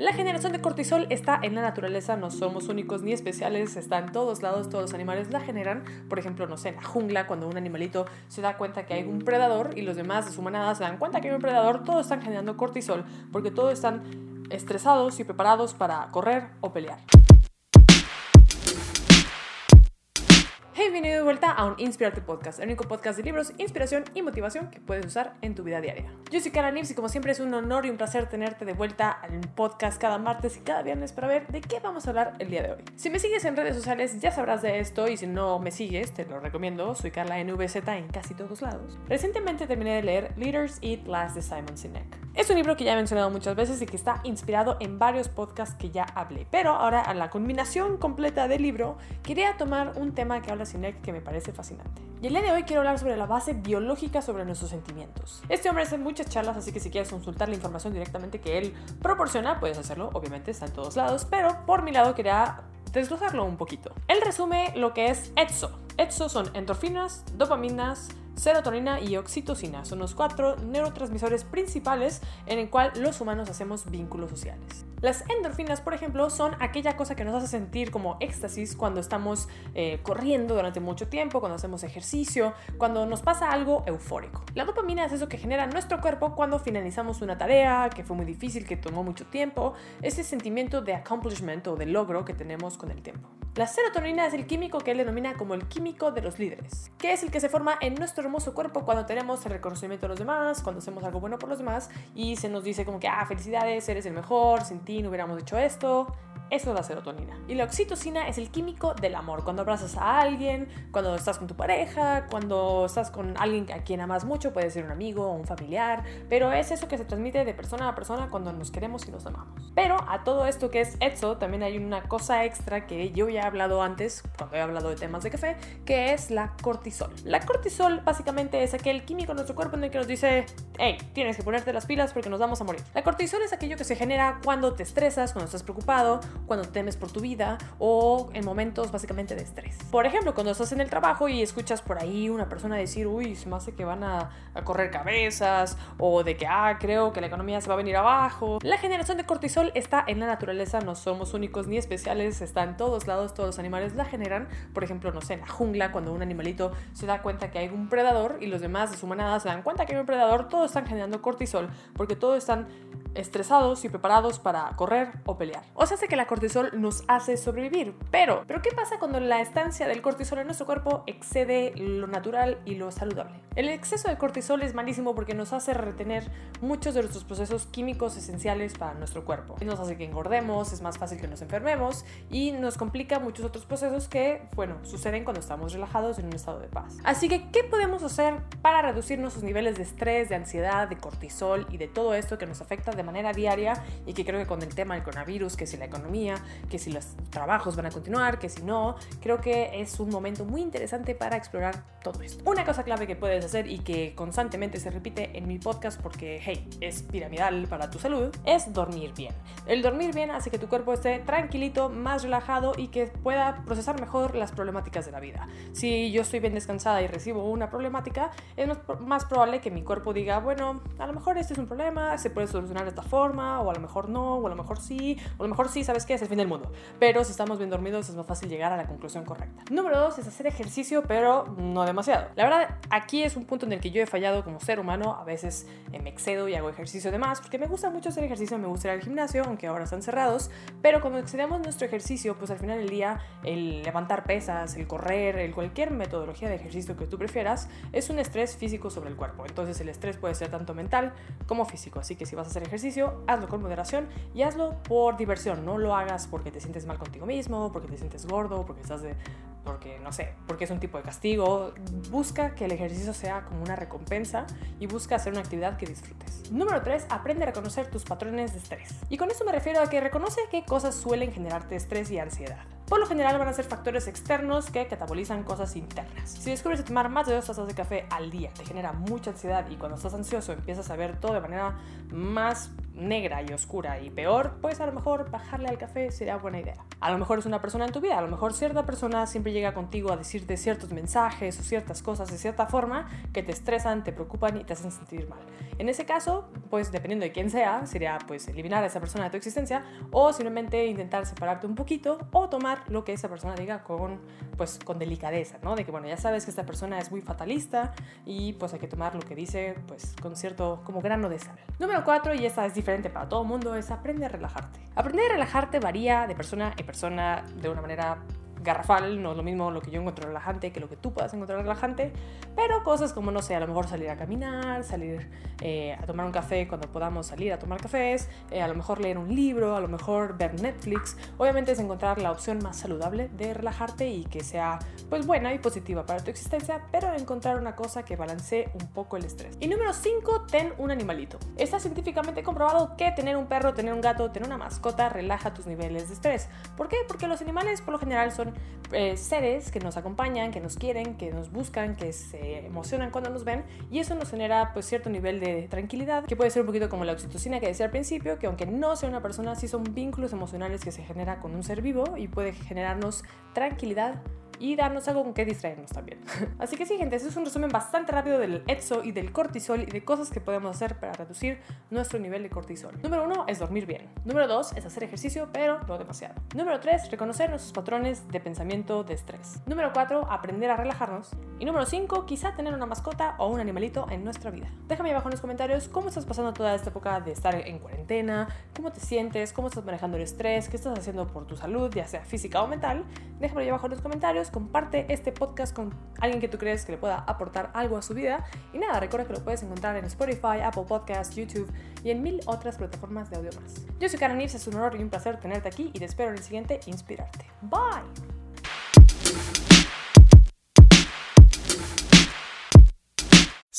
La generación de cortisol está en la naturaleza, no somos únicos ni especiales, está en todos lados, todos los animales la generan. Por ejemplo, no sé, en la jungla, cuando un animalito se da cuenta que hay un predador y los demás de su manada se dan cuenta que hay un predador, todos están generando cortisol porque todos están estresados y preparados para correr o pelear. Hey, bienvenido de vuelta a un Inspirarte Podcast, el único podcast de libros, inspiración y motivación que puedes usar en tu vida diaria. Yo soy Cara Nips y como siempre es un honor y un placer tenerte de vuelta al podcast cada martes y cada viernes para ver de qué vamos a hablar el día de hoy. Si me sigues en redes sociales ya sabrás de esto y si no me sigues te lo recomiendo, soy Carla NVZ en casi todos lados. Recientemente terminé de leer Leaders Eat Last de Simon Sinek. Es un libro que ya he mencionado muchas veces y que está inspirado en varios podcasts que ya hablé, pero ahora a la combinación completa del libro quería tomar un tema que habla Sinek que me parece fascinante. Y el día de hoy quiero hablar sobre la base biológica sobre nuestros sentimientos. Este hombre hace muchas charlas, así que si quieres consultar la información directamente que él proporciona, puedes hacerlo, obviamente está en todos lados, pero por mi lado quería desglosarlo un poquito. Él resume lo que es ETSO. ETSO son endorfinas, dopaminas, serotonina y oxitocina. Son los cuatro neurotransmisores principales en el cual los humanos hacemos vínculos sociales. Las endorfinas, por ejemplo, son aquella cosa que nos hace sentir como éxtasis cuando estamos eh, corriendo durante mucho tiempo, cuando hacemos ejercicio, cuando nos pasa algo eufórico. La dopamina es eso que genera nuestro cuerpo cuando finalizamos una tarea que fue muy difícil, que tomó mucho tiempo, ese sentimiento de accomplishment o de logro que tenemos con el tiempo. La serotonina es el químico que él denomina como el químico de los líderes, que es el que se forma en nuestro hermoso cuerpo cuando tenemos el reconocimiento de los demás, cuando hacemos algo bueno por los demás y se nos dice como que, ah, felicidades, eres el mejor, sin ti no hubiéramos hecho esto, eso es la serotonina. Y la oxitocina es el químico del amor. Cuando abrazas a alguien, cuando estás con tu pareja, cuando estás con alguien a quien amas mucho, puede ser un amigo o un familiar, pero es eso que se transmite de persona a persona cuando nos queremos y nos amamos. Pero a todo esto que es ETSO, también hay una cosa extra que yo ya he hablado antes, cuando he hablado de temas de café, que es la cortisol. La cortisol básicamente es aquel químico en nuestro cuerpo en el que nos dice, hey, tienes que ponerte las pilas porque nos vamos a morir. La cortisol es aquello que se genera cuando te estresas, cuando estás preocupado, cuando temes por tu vida o en momentos básicamente de estrés. Por ejemplo, cuando estás en el trabajo y escuchas por ahí una persona decir, uy, se me hace que van a, a correr cabezas o de que, ah, creo que la economía se va a venir abajo. La generación de cortisol está en la naturaleza, no somos únicos ni especiales, está en todos lados, todos los animales la generan. Por ejemplo, no sé, en la jungla, cuando un animalito se da cuenta que hay un predador y los demás de su manada se dan cuenta que hay un predador, todos están generando cortisol porque todos están estresados y preparados para correr o pelear. O sea, hace que la cortisol nos hace sobrevivir. Pero, ¿pero qué pasa cuando la estancia del cortisol en nuestro cuerpo excede lo natural y lo saludable? El exceso de cortisol es malísimo porque nos hace retener muchos de nuestros procesos químicos esenciales para nuestro cuerpo. Nos hace que engordemos, es más fácil que nos enfermemos y nos complica muchos otros procesos que, bueno, suceden cuando estamos relajados en un estado de paz. Así que, ¿qué podemos hacer para reducir nuestros niveles de estrés, de ansiedad, de cortisol y de todo esto que nos afecta de manera diaria y que creo que con el tema del coronavirus, que si la economía, que si los trabajos van a continuar, que si no, creo que es un momento muy interesante para explorar todo esto. Una cosa clave que puedes hacer y que constantemente se repite en mi podcast porque, hey, es piramidal para tu salud, es dormir bien. El dormir bien hace que tu cuerpo esté tranquilito, más relajado y que pueda procesar mejor las problemáticas de la vida. Si yo estoy bien descansada y recibo una problemática, es más probable que mi cuerpo diga, bueno, a lo mejor este es un problema, se puede solucionar de esta forma, o a lo mejor no, o a lo mejor sí, o a lo mejor sí, ¿sabes qué? Es el fin del mundo. Pero si estamos bien dormidos es más fácil llegar a la conclusión correcta. Número dos es hacer ejercicio, pero no demasiado. La verdad, aquí es un punto en el que yo he fallado como ser humano. A veces eh, me excedo y hago ejercicio de más, porque me gusta mucho hacer ejercicio, me gusta ir al gimnasio, aunque ahora están cerrados. Pero cuando excedemos nuestro ejercicio, pues al final del día, el levantar pesas, el correr, el cualquier metodología de ejercicio que tú prefieras, es un estrés físico sobre el cuerpo. Entonces el estrés puede ser tanto mental como físico. Así que si vas a hacer ejercicio, hazlo con moderación y hazlo por diversión. No lo hagas porque te sientes mal contigo mismo, porque te sientes gordo, porque estás de porque, no sé, porque es un tipo de castigo. Busca que el ejercicio sea como una recompensa y busca hacer una actividad que disfrutes. Número 3, aprende a reconocer tus patrones de estrés. Y con esto me refiero a que reconoce qué cosas suelen generarte estrés y ansiedad. Por lo general van a ser factores externos que catabolizan cosas internas. Si descubres que tomar más de dos tazas de café al día te genera mucha ansiedad y cuando estás ansioso empiezas a ver todo de manera más negra y oscura y peor, pues a lo mejor bajarle al café sería buena idea. A lo mejor es una persona en tu vida, a lo mejor cierta persona siempre llega contigo a decirte ciertos mensajes o ciertas cosas de cierta forma que te estresan, te preocupan y te hacen sentir mal. En ese caso, pues dependiendo de quién sea, sería pues eliminar a esa persona de tu existencia o simplemente intentar separarte un poquito o tomar lo que esa persona diga con pues con delicadeza, ¿no? De que bueno, ya sabes que esta persona es muy fatalista y pues hay que tomar lo que dice pues con cierto como grano de sal. Número 4 y esta es diferente para todo el mundo es aprende a relajarte. Aprender a relajarte varía de persona en persona de una manera garrafal, no es lo mismo lo que yo encuentro relajante que lo que tú puedas encontrar relajante, pero cosas como, no sé, a lo mejor salir a caminar, salir eh, a tomar un café cuando podamos salir a tomar cafés, eh, a lo mejor leer un libro, a lo mejor ver Netflix, obviamente es encontrar la opción más saludable de relajarte y que sea pues buena y positiva para tu existencia, pero encontrar una cosa que balancee un poco el estrés. Y número 5, ten un animalito. Está científicamente comprobado que tener un perro, tener un gato, tener una mascota relaja tus niveles de estrés. ¿Por qué? Porque los animales por lo general son eh, seres que nos acompañan, que nos quieren, que nos buscan, que se emocionan cuando nos ven y eso nos genera pues cierto nivel de tranquilidad que puede ser un poquito como la oxitocina que decía al principio, que aunque no sea una persona, sí son vínculos emocionales que se genera con un ser vivo y puede generarnos tranquilidad y darnos algo con que distraernos también. Así que sí, gente, eso es un resumen bastante rápido del ETSO y del cortisol y de cosas que podemos hacer para reducir nuestro nivel de cortisol. Número uno es dormir bien. Número dos es hacer ejercicio, pero no demasiado. Número tres, reconocer nuestros patrones de pensamiento de estrés. Número cuatro, aprender a relajarnos. Y número cinco, quizá tener una mascota o un animalito en nuestra vida. Déjame abajo en los comentarios cómo estás pasando toda esta época de estar en cuarentena, cómo te sientes, cómo estás manejando el estrés, qué estás haciendo por tu salud, ya sea física o mental. Déjame abajo en los comentarios comparte este podcast con alguien que tú crees que le pueda aportar algo a su vida. Y nada, recuerda que lo puedes encontrar en Spotify, Apple Podcasts, YouTube y en mil otras plataformas de audio más. Yo soy Karen Nips, es un honor y un placer tenerte aquí y te espero en el siguiente Inspirarte. Bye.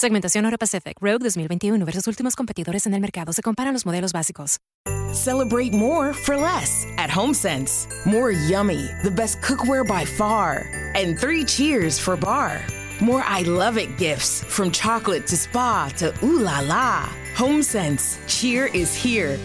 Segmentación Euro Pacific Rogue 2021 versus últimos competidores en el mercado. Se comparan los modelos básicos. Celebrate more for less at HomeSense. More yummy, the best cookware by far. And three cheers for bar. More I love it gifts from chocolate to spa to ooh la la. HomeSense, cheer is here